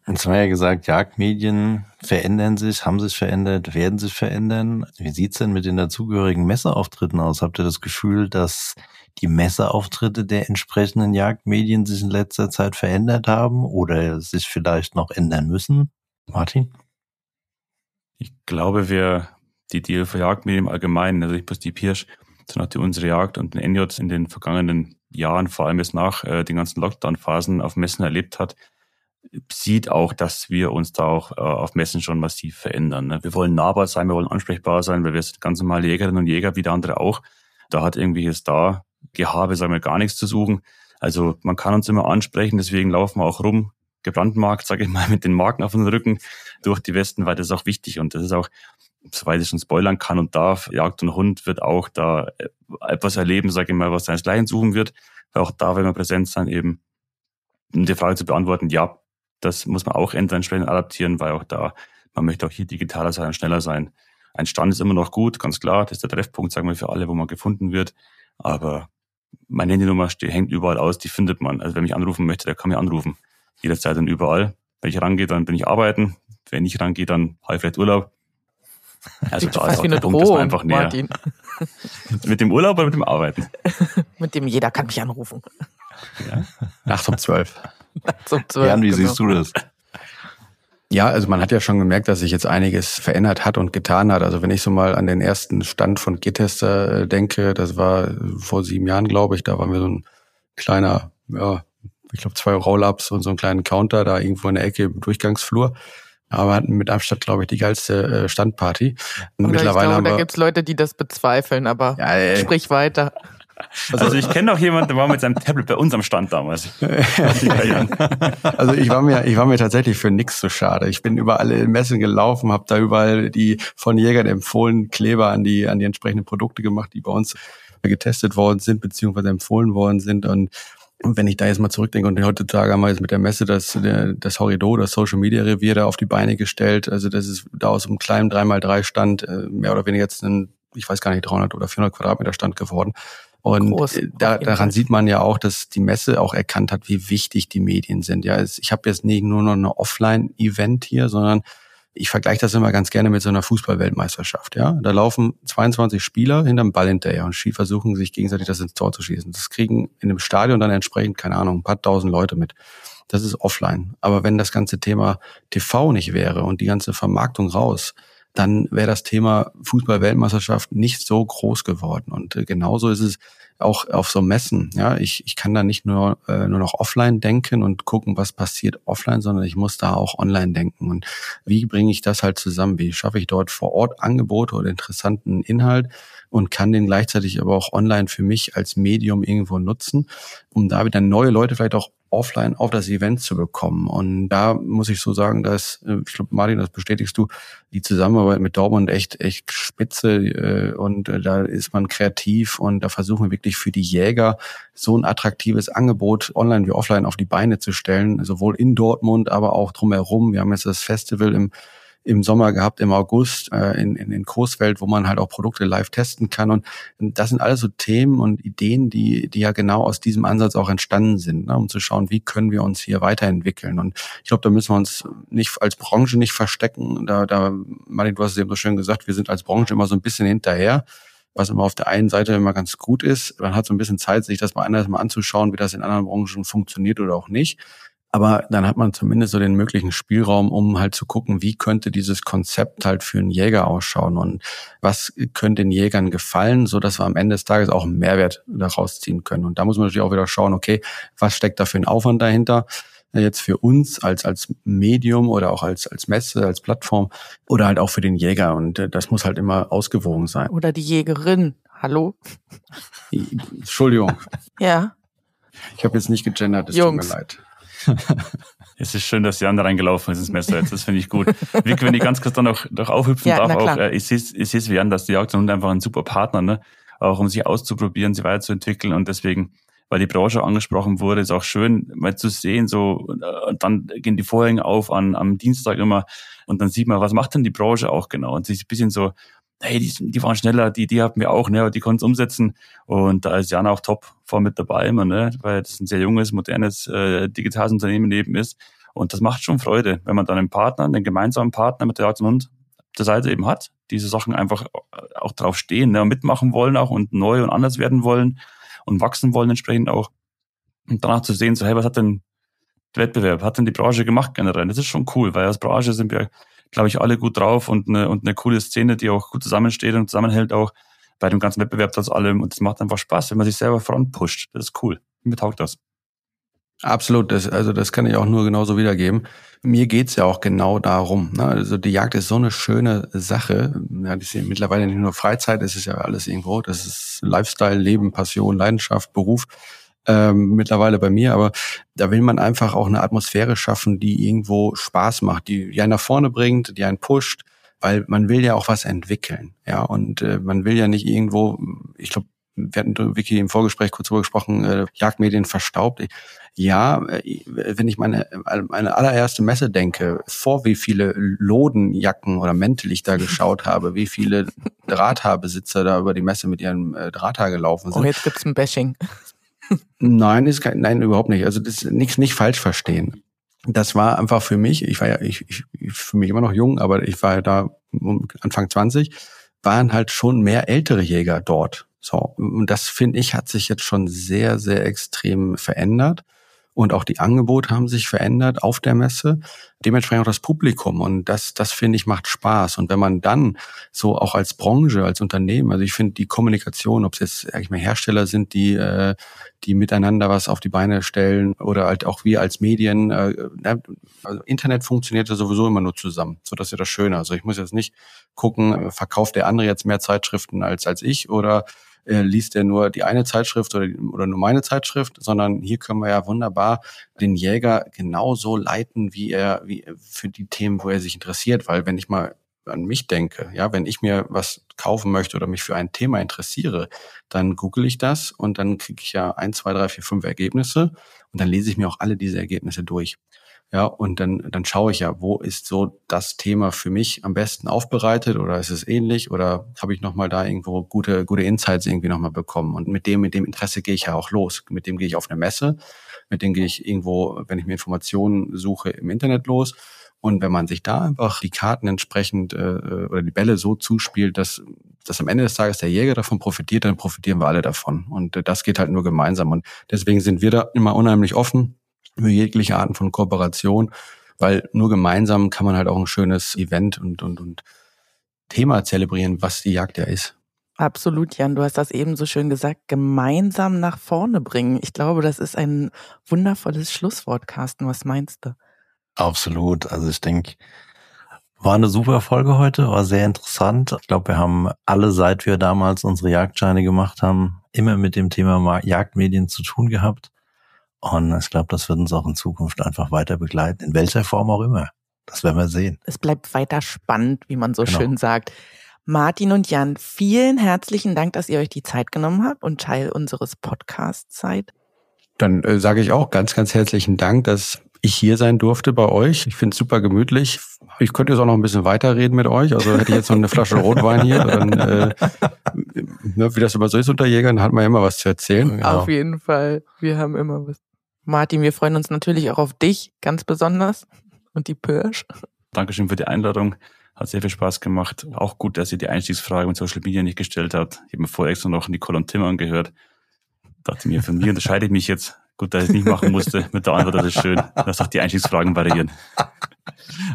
Jetzt haben wir ja gesagt, Jagdmedien verändern sich, haben sich verändert, werden sich verändern. Wie sieht's denn mit den dazugehörigen Messeauftritten aus? Habt ihr das Gefühl, dass die Messeauftritte der entsprechenden Jagdmedien sich in letzter Zeit verändert haben oder sich vielleicht noch ändern müssen? Martin? Ich glaube, wir die DLV Jagdmedien im Allgemeinen, also nicht bloß die Pirsch, sondern auch die unsere Jagd und den NJ in den vergangenen Jahren, vor allem jetzt nach äh, den ganzen Lockdown-Phasen auf Messen erlebt hat, sieht auch, dass wir uns da auch äh, auf Messen schon massiv verändern. Ne? Wir wollen nahbar sein, wir wollen ansprechbar sein, weil wir sind ganz normale Jägerinnen und Jäger wie der andere auch. Da hat irgendwie jetzt da Gehabe, sagen wir, gar nichts zu suchen. Also man kann uns immer ansprechen, deswegen laufen wir auch rum, gebrandmarkt, sage ich mal, mit den Marken auf dem Rücken durch die Westen, weil das ist auch wichtig und das ist auch soweit ich schon spoilern kann und darf, Jagd und Hund wird auch da äh, etwas erleben, sage ich mal, was seinesgleichen suchen wird. Weil auch da werden wir präsent sein, eben um die Frage zu beantworten, ja, das muss man auch entsprechend adaptieren, weil auch da, man möchte auch hier digitaler sein und schneller sein. Ein Stand ist immer noch gut, ganz klar, das ist der Treffpunkt, sagen wir, für alle, wo man gefunden wird. Aber meine Handynummer hängt überall aus, die findet man. Also wer mich anrufen möchte, der kann mich anrufen. Jederzeit und überall. Wenn ich rangehe, dann bin ich arbeiten. Wenn ich rangehe, dann habe ich vielleicht Urlaub. Also da ist auch der Punkt, Drohung, einfach näher. Martin. mit dem Urlaub oder mit dem Arbeiten? mit dem jeder kann mich anrufen. Ja. Nachts um zwölf. Nachts um zwölf. Jan, wie genau. siehst du das? Ja, also man hat ja schon gemerkt, dass sich jetzt einiges verändert hat und getan hat. Also wenn ich so mal an den ersten Stand von Gittester äh, denke, das war vor sieben Jahren, glaube ich, da waren wir so ein kleiner, ja, ich glaube zwei Roll-Ups und so einen kleinen Counter da irgendwo in der Ecke im Durchgangsflur aber hatten mit Abstand, glaube ich, die geilste äh, Standparty. Oder mittlerweile ich glaube, haben wir, da gibt's Leute, die das bezweifeln, aber ja, ey. sprich weiter. Also, also ich kenne noch jemanden, der war mit seinem Tablet bei uns am Stand damals. also ich war mir, ich war mir tatsächlich für nichts so schade. Ich bin überall in Messen gelaufen, habe da überall die von Jägern empfohlenen Kleber an die an die entsprechenden Produkte gemacht, die bei uns getestet worden sind beziehungsweise empfohlen worden sind und und wenn ich da jetzt mal zurückdenke und heutzutage haben wir jetzt mit der Messe das, das Horridor, das Social Media Revier da auf die Beine gestellt. Also das ist da aus einem kleinen 3x3 Stand äh, mehr oder weniger jetzt ein, ich weiß gar nicht, 300 oder 400 Quadratmeter Stand geworden. Und Groß, da, daran sieht man ja auch, dass die Messe auch erkannt hat, wie wichtig die Medien sind. Ja, ich habe jetzt nicht nur noch eine Offline-Event hier, sondern ich vergleiche das immer ganz gerne mit so einer Fußball-Weltmeisterschaft. Ja, da laufen 22 Spieler hinterm Ball hinterher und versuchen sich gegenseitig das ins Tor zu schießen. Das kriegen in dem Stadion dann entsprechend keine Ahnung ein paar tausend Leute mit. Das ist offline. Aber wenn das ganze Thema TV nicht wäre und die ganze Vermarktung raus, dann wäre das Thema Fußball-Weltmeisterschaft nicht so groß geworden. Und äh, genauso ist es auch auf so Messen. Ja, ich, ich kann da nicht nur, äh, nur noch offline denken und gucken, was passiert offline, sondern ich muss da auch online denken. Und wie bringe ich das halt zusammen? Wie schaffe ich dort vor Ort Angebote oder interessanten Inhalt und kann den gleichzeitig aber auch online für mich als Medium irgendwo nutzen, um da wieder neue Leute vielleicht auch offline auf das Event zu bekommen. Und da muss ich so sagen, dass, äh, ich glaube, Martin, das bestätigst du, die Zusammenarbeit mit Dortmund echt, echt spitze äh, und äh, da ist man kreativ und da versuchen wir wirklich für die Jäger so ein attraktives Angebot online wie offline auf die Beine zu stellen, sowohl in Dortmund, aber auch drumherum. Wir haben jetzt das Festival im im Sommer gehabt, im August äh, in, in, in Coesfeld, wo man halt auch Produkte live testen kann. Und das sind alles so Themen und Ideen, die, die ja genau aus diesem Ansatz auch entstanden sind, ne, um zu schauen, wie können wir uns hier weiterentwickeln. Und ich glaube, da müssen wir uns nicht als Branche nicht verstecken. Da, da, Martin, du hast es eben so schön gesagt, wir sind als Branche immer so ein bisschen hinterher. was immer auf der einen Seite immer ganz gut ist. Man hat so ein bisschen Zeit, sich das mal anders mal anzuschauen, wie das in anderen Branchen funktioniert oder auch nicht. Aber dann hat man zumindest so den möglichen Spielraum, um halt zu gucken, wie könnte dieses Konzept halt für einen Jäger ausschauen und was könnte den Jägern gefallen, so dass wir am Ende des Tages auch einen Mehrwert daraus ziehen können. Und da muss man natürlich auch wieder schauen, okay, was steckt da für ein Aufwand dahinter? jetzt für uns als, als Medium oder auch als, als Messe, als Plattform oder halt auch für den Jäger. Und äh, das muss halt immer ausgewogen sein. Oder die Jägerin. Hallo? Entschuldigung. ja. Ich habe jetzt nicht gegendert, es tut mir leid. Es ist schön, dass Jan da reingelaufen ist ins Messer jetzt. Das finde ich gut. Vic, wenn ich ganz kurz dann noch, noch aufhüpfen ja, darf, auch, äh, ich sehe ich es wie Jan, dass die Jagd einfach ein super Partner, ne? Auch um sich auszuprobieren, sie weiterzuentwickeln und deswegen, weil die Branche angesprochen wurde, ist auch schön, mal zu sehen, so, und dann gehen die Vorhänge auf an, am Dienstag immer und dann sieht man, was macht denn die Branche auch genau und sich ein bisschen so hey, die, die waren schneller, die, die hatten wir auch, ne, die konnten es umsetzen. Und da ist Jan auch top vor mit dabei immer, ne, weil das ein sehr junges, modernes, äh, digitales Unternehmen eben ist. Und das macht schon Freude, wenn man dann einen Partner, einen gemeinsamen Partner mit der Art und Hund der Seite eben hat, diese Sachen einfach auch drauf stehen, ne, und mitmachen wollen auch und neu und anders werden wollen und wachsen wollen entsprechend auch. Und danach zu sehen, so, hey, was hat denn der Wettbewerb, hat denn die Branche gemacht generell? Das ist schon cool, weil als Branche sind wir glaube ich, alle gut drauf und eine, und eine coole Szene, die auch gut zusammensteht und zusammenhält auch bei dem ganzen Wettbewerb trotz allem. Und das macht einfach Spaß, wenn man sich selber voranpusht. Das ist cool. Mir taugt das. Absolut, das, also das kann ich auch nur genauso wiedergeben. Mir geht's ja auch genau darum. Ne? Also die Jagd ist so eine schöne Sache. Ja, das ist mittlerweile nicht nur Freizeit, es ist ja alles irgendwo. Das ist Lifestyle, Leben, Passion, Leidenschaft, Beruf ähm, mittlerweile bei mir, aber da will man einfach auch eine Atmosphäre schaffen, die irgendwo Spaß macht, die, die einen nach vorne bringt, die einen pusht, weil man will ja auch was entwickeln, ja, und äh, man will ja nicht irgendwo, ich glaube, wir hatten Vicky im Vorgespräch kurz drüber gesprochen, äh, Jagdmedien verstaubt. Ja, äh, wenn ich meine, meine allererste Messe denke, vor wie viele Lodenjacken oder Mäntel ich da geschaut habe, wie viele Drahthaarbesitzer da über die Messe mit ihrem äh, Drahthaar gelaufen sind. Oh, jetzt gibt's ein Bashing. Nein, ist kein, nein, überhaupt nicht. Also das nichts nicht falsch verstehen. Das war einfach für mich, ich war ja, ich, ich, ich für mich immer noch jung, aber ich war ja da Anfang 20, waren halt schon mehr ältere Jäger dort. So, und das finde ich hat sich jetzt schon sehr, sehr extrem verändert und auch die Angebote haben sich verändert auf der Messe. Dementsprechend auch das Publikum und das, das finde ich macht Spaß. Und wenn man dann so auch als Branche, als Unternehmen, also ich finde die Kommunikation, ob es jetzt sag ich mal Hersteller sind, die äh, die miteinander was auf die Beine stellen oder halt auch wir als Medien, äh, also Internet funktioniert ja sowieso immer nur zusammen. So das ist ja das Schöne. Also ich muss jetzt nicht gucken, verkauft der andere jetzt mehr Zeitschriften als als ich oder äh, liest er nur die eine Zeitschrift oder, oder nur meine Zeitschrift, sondern hier können wir ja wunderbar den Jäger genauso leiten, wie er, wie für die Themen, wo er sich interessiert. Weil wenn ich mal an mich denke, ja, wenn ich mir was kaufen möchte oder mich für ein Thema interessiere, dann google ich das und dann kriege ich ja ein, zwei, drei, vier, fünf Ergebnisse und dann lese ich mir auch alle diese Ergebnisse durch. Ja, und dann, dann schaue ich ja, wo ist so das Thema für mich am besten aufbereitet oder ist es ähnlich oder habe ich nochmal da irgendwo gute, gute Insights irgendwie nochmal bekommen. Und mit dem, mit dem Interesse gehe ich ja auch los. Mit dem gehe ich auf eine Messe, mit dem gehe ich irgendwo, wenn ich mir Informationen suche, im Internet los. Und wenn man sich da einfach die Karten entsprechend äh, oder die Bälle so zuspielt, dass, dass am Ende des Tages der Jäger davon profitiert, dann profitieren wir alle davon. Und äh, das geht halt nur gemeinsam. Und deswegen sind wir da immer unheimlich offen für jegliche Arten von Kooperation, weil nur gemeinsam kann man halt auch ein schönes Event und, und, und Thema zelebrieren, was die Jagd ja ist. Absolut, Jan, du hast das eben so schön gesagt, gemeinsam nach vorne bringen. Ich glaube, das ist ein wundervolles Schlusswort, Carsten. Was meinst du? Absolut. Also ich denke, war eine super Folge heute, war sehr interessant. Ich glaube, wir haben alle, seit wir damals unsere Jagdscheine gemacht haben, immer mit dem Thema Jagdmedien zu tun gehabt. Und ich glaube, das wird uns auch in Zukunft einfach weiter begleiten, in welcher Form auch immer. Das werden wir sehen. Es bleibt weiter spannend, wie man so genau. schön sagt. Martin und Jan, vielen herzlichen Dank, dass ihr euch die Zeit genommen habt und Teil unseres Podcasts seid. Dann äh, sage ich auch ganz, ganz herzlichen Dank, dass ich hier sein durfte bei euch. Ich finde es super gemütlich. Ich könnte jetzt auch noch ein bisschen weiterreden mit euch. Also hätte ich jetzt noch eine Flasche Rotwein hier, dann, äh, ne, wie das immer so ist unter Jägern, hat man ja immer was zu erzählen. Genau. Auf jeden Fall. Wir haben immer was. Martin, wir freuen uns natürlich auch auf dich ganz besonders und die Pirsch. Dankeschön für die Einladung. Hat sehr viel Spaß gemacht. Auch gut, dass ihr die Einstiegsfrage mit Social Media nicht gestellt habt. Ich habe mir vorher extra noch Nicole und Tim angehört. Dachte mir, von mir unterscheide ich mich jetzt. Gut, dass ich es nicht machen musste mit der Antwort, das ist schön. Lass doch die Einstiegsfragen variieren.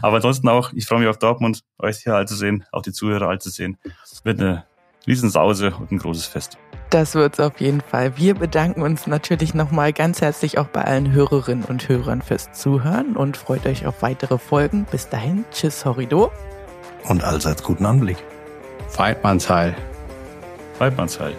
Aber ansonsten auch, ich freue mich auf Dortmund, euch hier all zu sehen, auch die Zuhörer all zu sehen. Wird eine Riesensause und ein großes Fest. Das wird's auf jeden Fall. Wir bedanken uns natürlich nochmal ganz herzlich auch bei allen Hörerinnen und Hörern fürs Zuhören und freut euch auf weitere Folgen. Bis dahin, tschüss, Horrido. Und allseits guten Anblick. Weidmannsheil. Weidmannsheil.